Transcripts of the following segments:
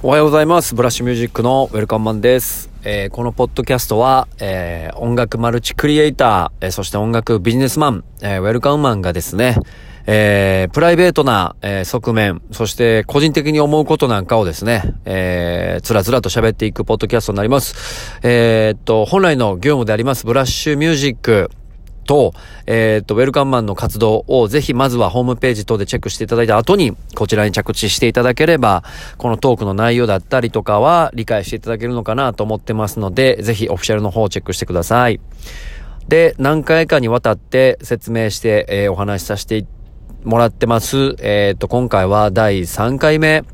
おはようございます。ブラッシュミュージックのウェルカムマンです。えー、このポッドキャストは、えー、音楽マルチクリエイター、えー、そして音楽ビジネスマン、えウェルカムマンがですね、えプライベートな、え側面、そして個人的に思うことなんかをですね、えつらつらと喋っていくポッドキャストになります。えっと、本来の業務でありますブラッシュミュージック、と、えっ、と、ウェルカムマンの活動をぜひまずはホームページ等でチェックしていただいた後に、こちらに着地していただければ、このトークの内容だったりとかは理解していただけるのかなと思ってますので、ぜひオフィシャルの方をチェックしてください。で、何回かにわたって説明して、えー、お話しさせてもらってます。えっ、と、今回は第3回目。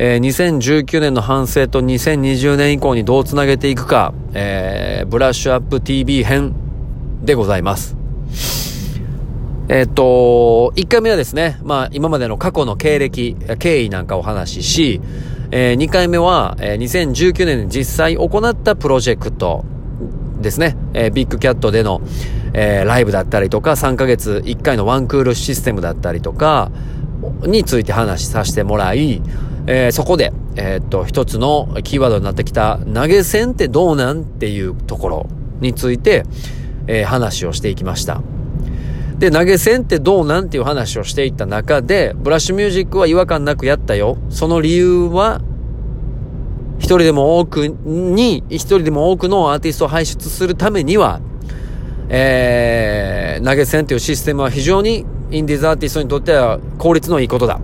えー、2019年の反省と2020年以降にどう繋げていくか、えー、ブラッシュアップ TV 編でございます。えっ、と、1回目はですね、まあ今までの過去の経歴、経緯なんかを話しし、えー、2回目は、えー、2019年に実際行ったプロジェクトですね、えー、ビッグキャットでの、えー、ライブだったりとか、3ヶ月1回のワンクールシステムだったりとか、について話しさせてもらい、えー、そこで、えー、っと、一つのキーワードになってきた投げ銭ってどうなんっていうところについて、えー、話をしていきました。で、投げ銭ってどうなんていう話をしていった中で、ブラッシュミュージックは違和感なくやったよ。その理由は、一人でも多くに、一人でも多くのアーティストを輩出するためには、えー、投げ銭というシステムは非常にインディーズアーティストにとっては効率のいいことだ。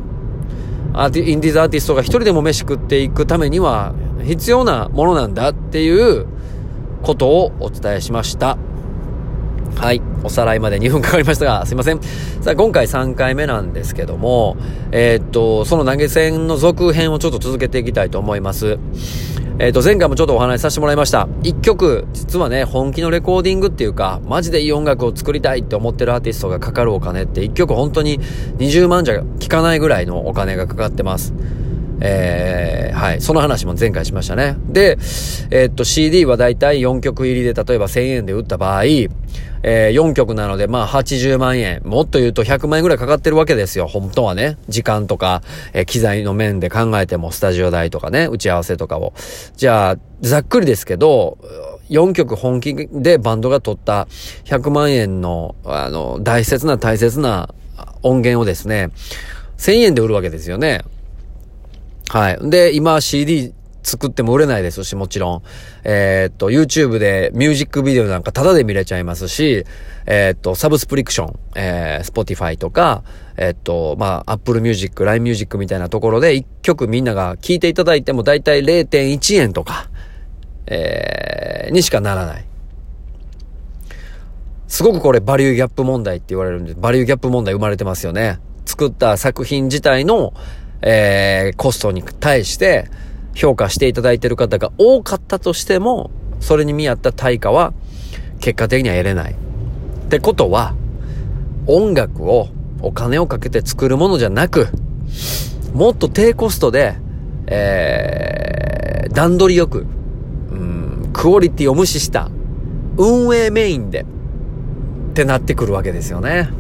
アーティインディーズアーティストが一人でも飯食っていくためには必要なものなんだっていうことをお伝えしました。はい。おさらいまで2分かかりましたが、すいません。さあ、今回3回目なんですけども、えー、っと、その投げ銭の続編をちょっと続けていきたいと思います。えー、っと、前回もちょっとお話しさせてもらいました。1曲、実はね、本気のレコーディングっていうか、マジでいい音楽を作りたいって思ってるアーティストがかかるお金って1曲本当に20万じゃ効かないぐらいのお金がかかってます。えー、はい。その話も前回しましたね。で、えー、っと、CD はだいたい4曲入りで、例えば1000円で売った場合、えー、4曲なので、まあ、80万円。もっと言うと100万円ぐらいかかってるわけですよ。本当はね。時間とか、えー、機材の面で考えても、スタジオ代とかね、打ち合わせとかを。じゃあ、ざっくりですけど、4曲本気でバンドが取った100万円の、あの、大切な大切な音源をですね、1000円で売るわけですよね。はい。で、今 CD 作っても売れないですし、もちろん。えー、っと、YouTube でミュージックビデオなんかタダで見れちゃいますし、えー、っと、サブスプリクション、えー、Spotify とか、えー、っと、まあ、Apple Music、LINE Music みたいなところで一曲みんなが聴いていただいてもだいたい0.1円とか、えー、にしかならない。すごくこれバリューギャップ問題って言われるんで、バリューギャップ問題生まれてますよね。作った作品自体の、えー、コストに対して、評価していただいている方が多かったとしても、それに見合った対価は結果的には得れない。ってことは、音楽をお金をかけて作るものじゃなく、もっと低コストで、えー、段取りよく、うん、クオリティを無視した運営メインでってなってくるわけですよね。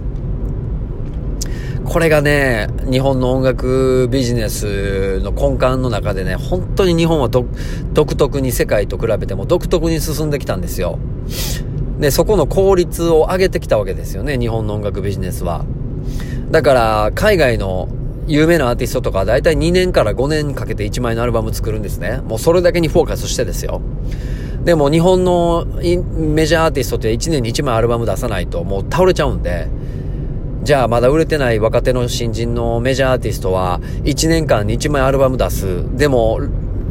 これがね、日本の音楽ビジネスの根幹の中でね、本当に日本は独特に世界と比べても独特に進んできたんですよ。で、そこの効率を上げてきたわけですよね、日本の音楽ビジネスは。だから、海外の有名なアーティストとかだいたい2年から5年かけて1枚のアルバム作るんですね。もうそれだけにフォーカスしてですよ。でも日本のメジャーアーティストって1年に1枚アルバム出さないともう倒れちゃうんで、じゃあまだ売れてない若手の新人のメジャーアーティストは1年間に1枚アルバム出す。でも、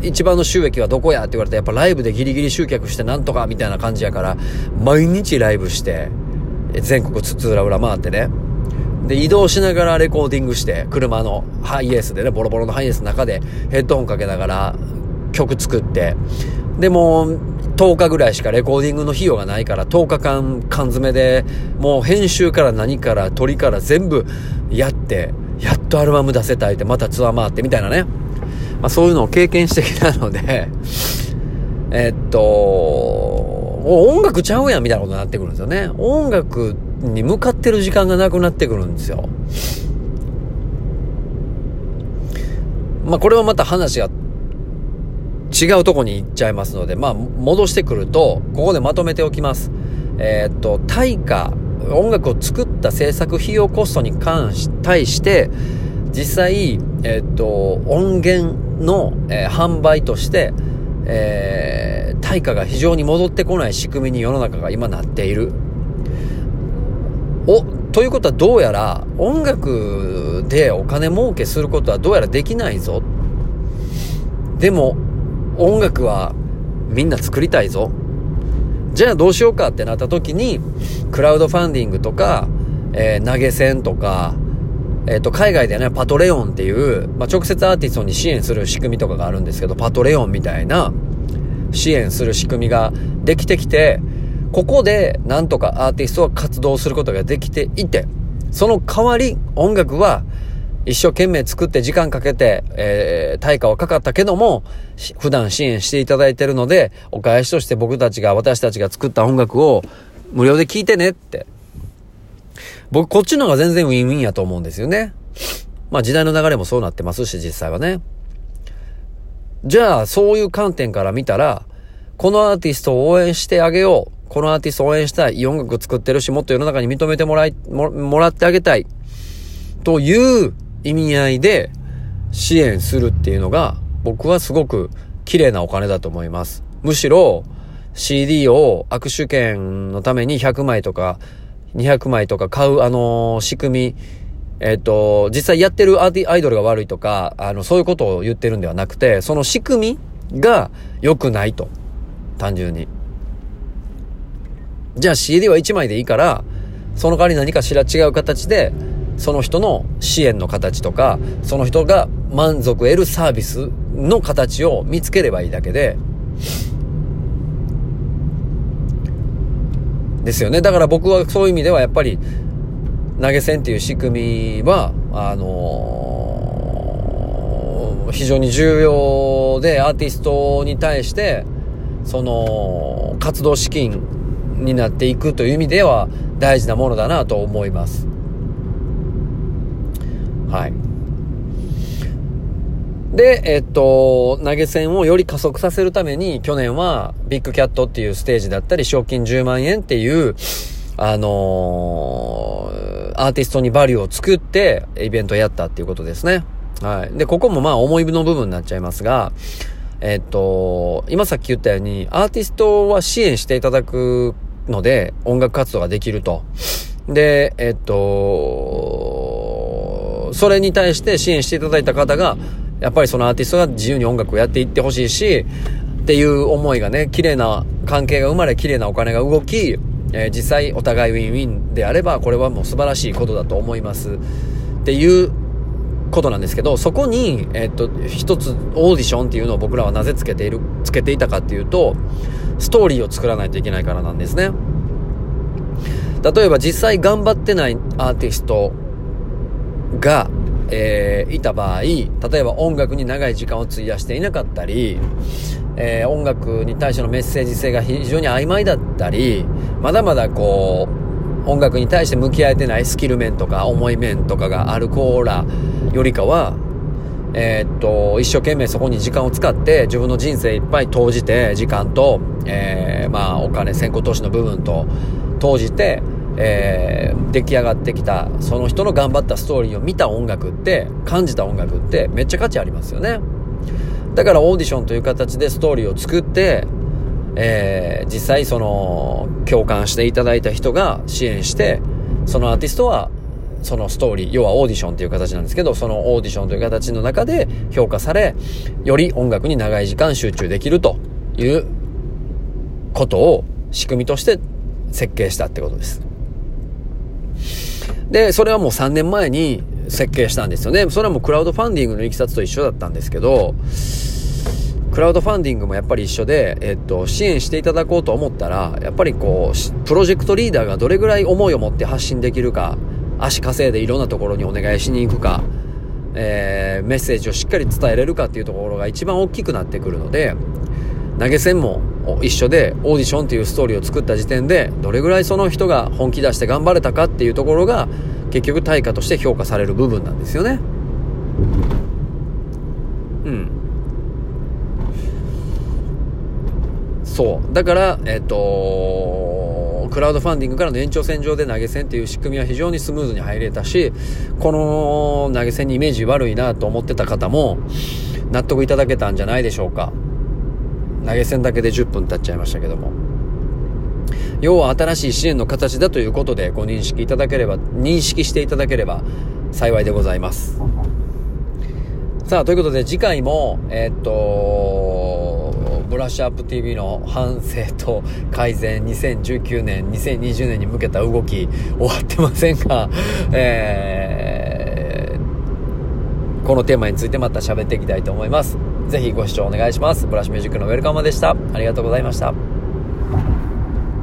一番の収益はどこやって言われたらやっぱライブでギリギリ集客してなんとかみたいな感じやから、毎日ライブして、全国津々浦々回ってね。で、移動しながらレコーディングして、車のハイエースでね、ボロボロのハイエースの中でヘッドホンかけながら曲作って、でも、10日ぐらいしかレコーディングの費用がないから10日間缶詰でもう編集から何から撮りから全部やってやっとアルバム出せたいってまたツアー回ってみたいなね、まあ、そういうのを経験してきたので えっと音楽ちゃうやんみたいなことになってくるんですよね。音楽に向かってる時間がなくなってくるんですよ。まあこれはまた話が違うとこに行っちゃいますので、まあ、戻してくると、ここでまとめておきます。えー、っと、対価、音楽を作った制作費用コストに関し、対して、実際、えー、っと、音源の、えー、販売として、えー、対価が非常に戻ってこない仕組みに世の中が今なっている。お、ということはどうやら音楽でお金儲けすることはどうやらできないぞ。でも音楽はみんな作りたいぞ。じゃあどうしようかってなった時に、クラウドファンディングとか、えー、投げ銭とか、えっ、ー、と、海外でね、パトレオンっていう、まあ、直接アーティストに支援する仕組みとかがあるんですけど、パトレオンみたいな支援する仕組みができてきて、ここでなんとかアーティストは活動することができていて、その代わり音楽は一生懸命作って時間かけて、えー、対価はかかったけども、普段支援していただいてるので、お返しとして僕たちが、私たちが作った音楽を無料で聴いてねって僕こっちの方が全然ウィンウィンやと思うんですよね。まあ時代の流れもそうなってますし、実際はね。じゃあ、そういう観点から見たら、このアーティストを応援してあげよう。このアーティストを応援したい。いい音楽作ってるし、もっと世の中に認めてもらい、ももらってあげたい。という意味合いで支援するっていうのが、僕はすごく綺麗なお金だと思います。むしろ、CD を握手券のために100枚とか200枚とか買う、あの、仕組み、えっ、と、実際やってるアーティ、アイドルが悪いとか、あの、そういうことを言ってるんではなくて、その仕組みが良くないと。単純に。じゃあ CD は1枚でいいから、その代わり何かしら違う形で、その人の支援の形とか、その人が満足得るサービスの形を見つければいいだけで、ですよね。だから僕はそういう意味ではやっぱり投げ銭っていう仕組みは、あのー、非常に重要でアーティストに対して、その、活動資金になっていくという意味では大事なものだなと思います。はい。で、えっと、投げ銭をより加速させるために、去年はビッグキャットっていうステージだったり、賞金10万円っていう、あのー、アーティストにバリューを作って、イベントやったっていうことですね。はい。で、ここもまあ思いの部分になっちゃいますが、えっと、今さっき言ったように、アーティストは支援していただくので、音楽活動ができると。で、えっと、それに対して支援していただいた方が、やっぱりそのアーティストが自由に音楽をやっていってほしいし、っていう思いがね、綺麗な関係が生まれ、綺麗なお金が動き、えー、実際お互いウィンウィンであれば、これはもう素晴らしいことだと思います。っていうことなんですけど、そこに、え、っと、一つオーディションっていうのを僕らはなぜつけている、つけていたかっていうと、ストーリーを作らないといけないからなんですね。例えば実際頑張ってないアーティストが、えー、いた場合、例えば音楽に長い時間を費やしていなかったり、えー、音楽に対してのメッセージ性が非常に曖昧だったり、まだまだこう、音楽に対して向き合えてないスキル面とか思い面とかがあるコーラよりかは、えー、っと、一生懸命そこに時間を使って自分の人生いっぱい投じて、時間と、えー、まあお金、先行投資の部分と投じて、えー、出来上がってきたその人の頑張ったストーリーを見た音楽って感じた音楽ってめっちゃ価値ありますよねだからオーディションという形でストーリーを作って、えー、実際その共感していただいた人が支援してそのアーティストはそのストーリー、要はオーディションという形なんですけど、そのオーディションという形の中で評価され、より音楽に長い時間集中できるということを仕組みとして設計したってことです。で、それはもう3年前に設計したんですよね。それはもうクラウドファンディングのいきさつと一緒だったんですけど、クラウドファンディングもやっぱり一緒で、えっと、支援していただこうと思ったら、やっぱりこう、プロジェクトリーダーがどれぐらい思いを持って発信できるか、足稼いでいろんなところにお願いしに行くか、えー、メッセージをしっかり伝えれるかっていうところが一番大きくなってくるので、投げ銭も一緒でオーディションっていうストーリーを作った時点でどれぐらいその人が本気出して頑張れたかっていうところが結局対価として評価される部分なんですよねうんそう。だから、えっ、と、クラウドファンディングからの延長線上で投げ銭っていう仕組みは非常にスムーズに入れたし、この投げ銭にイメージ悪いなと思ってた方も、納得いただけたんじゃないでしょうか。投げ銭だけで10分経っちゃいましたけども。要は新しい支援の形だということでご認識いただければ、認識していただければ幸いでございます。さあ、ということで次回も、えー、っと、ブラッシュアップ TV の反省と改善2019年、2020年に向けた動き終わってませんが、えー、このテーマについてまた喋っていきたいと思います。ぜひご視聴お願いします。ブラッシュミュージックのウェルカムでした。ありがとうございました。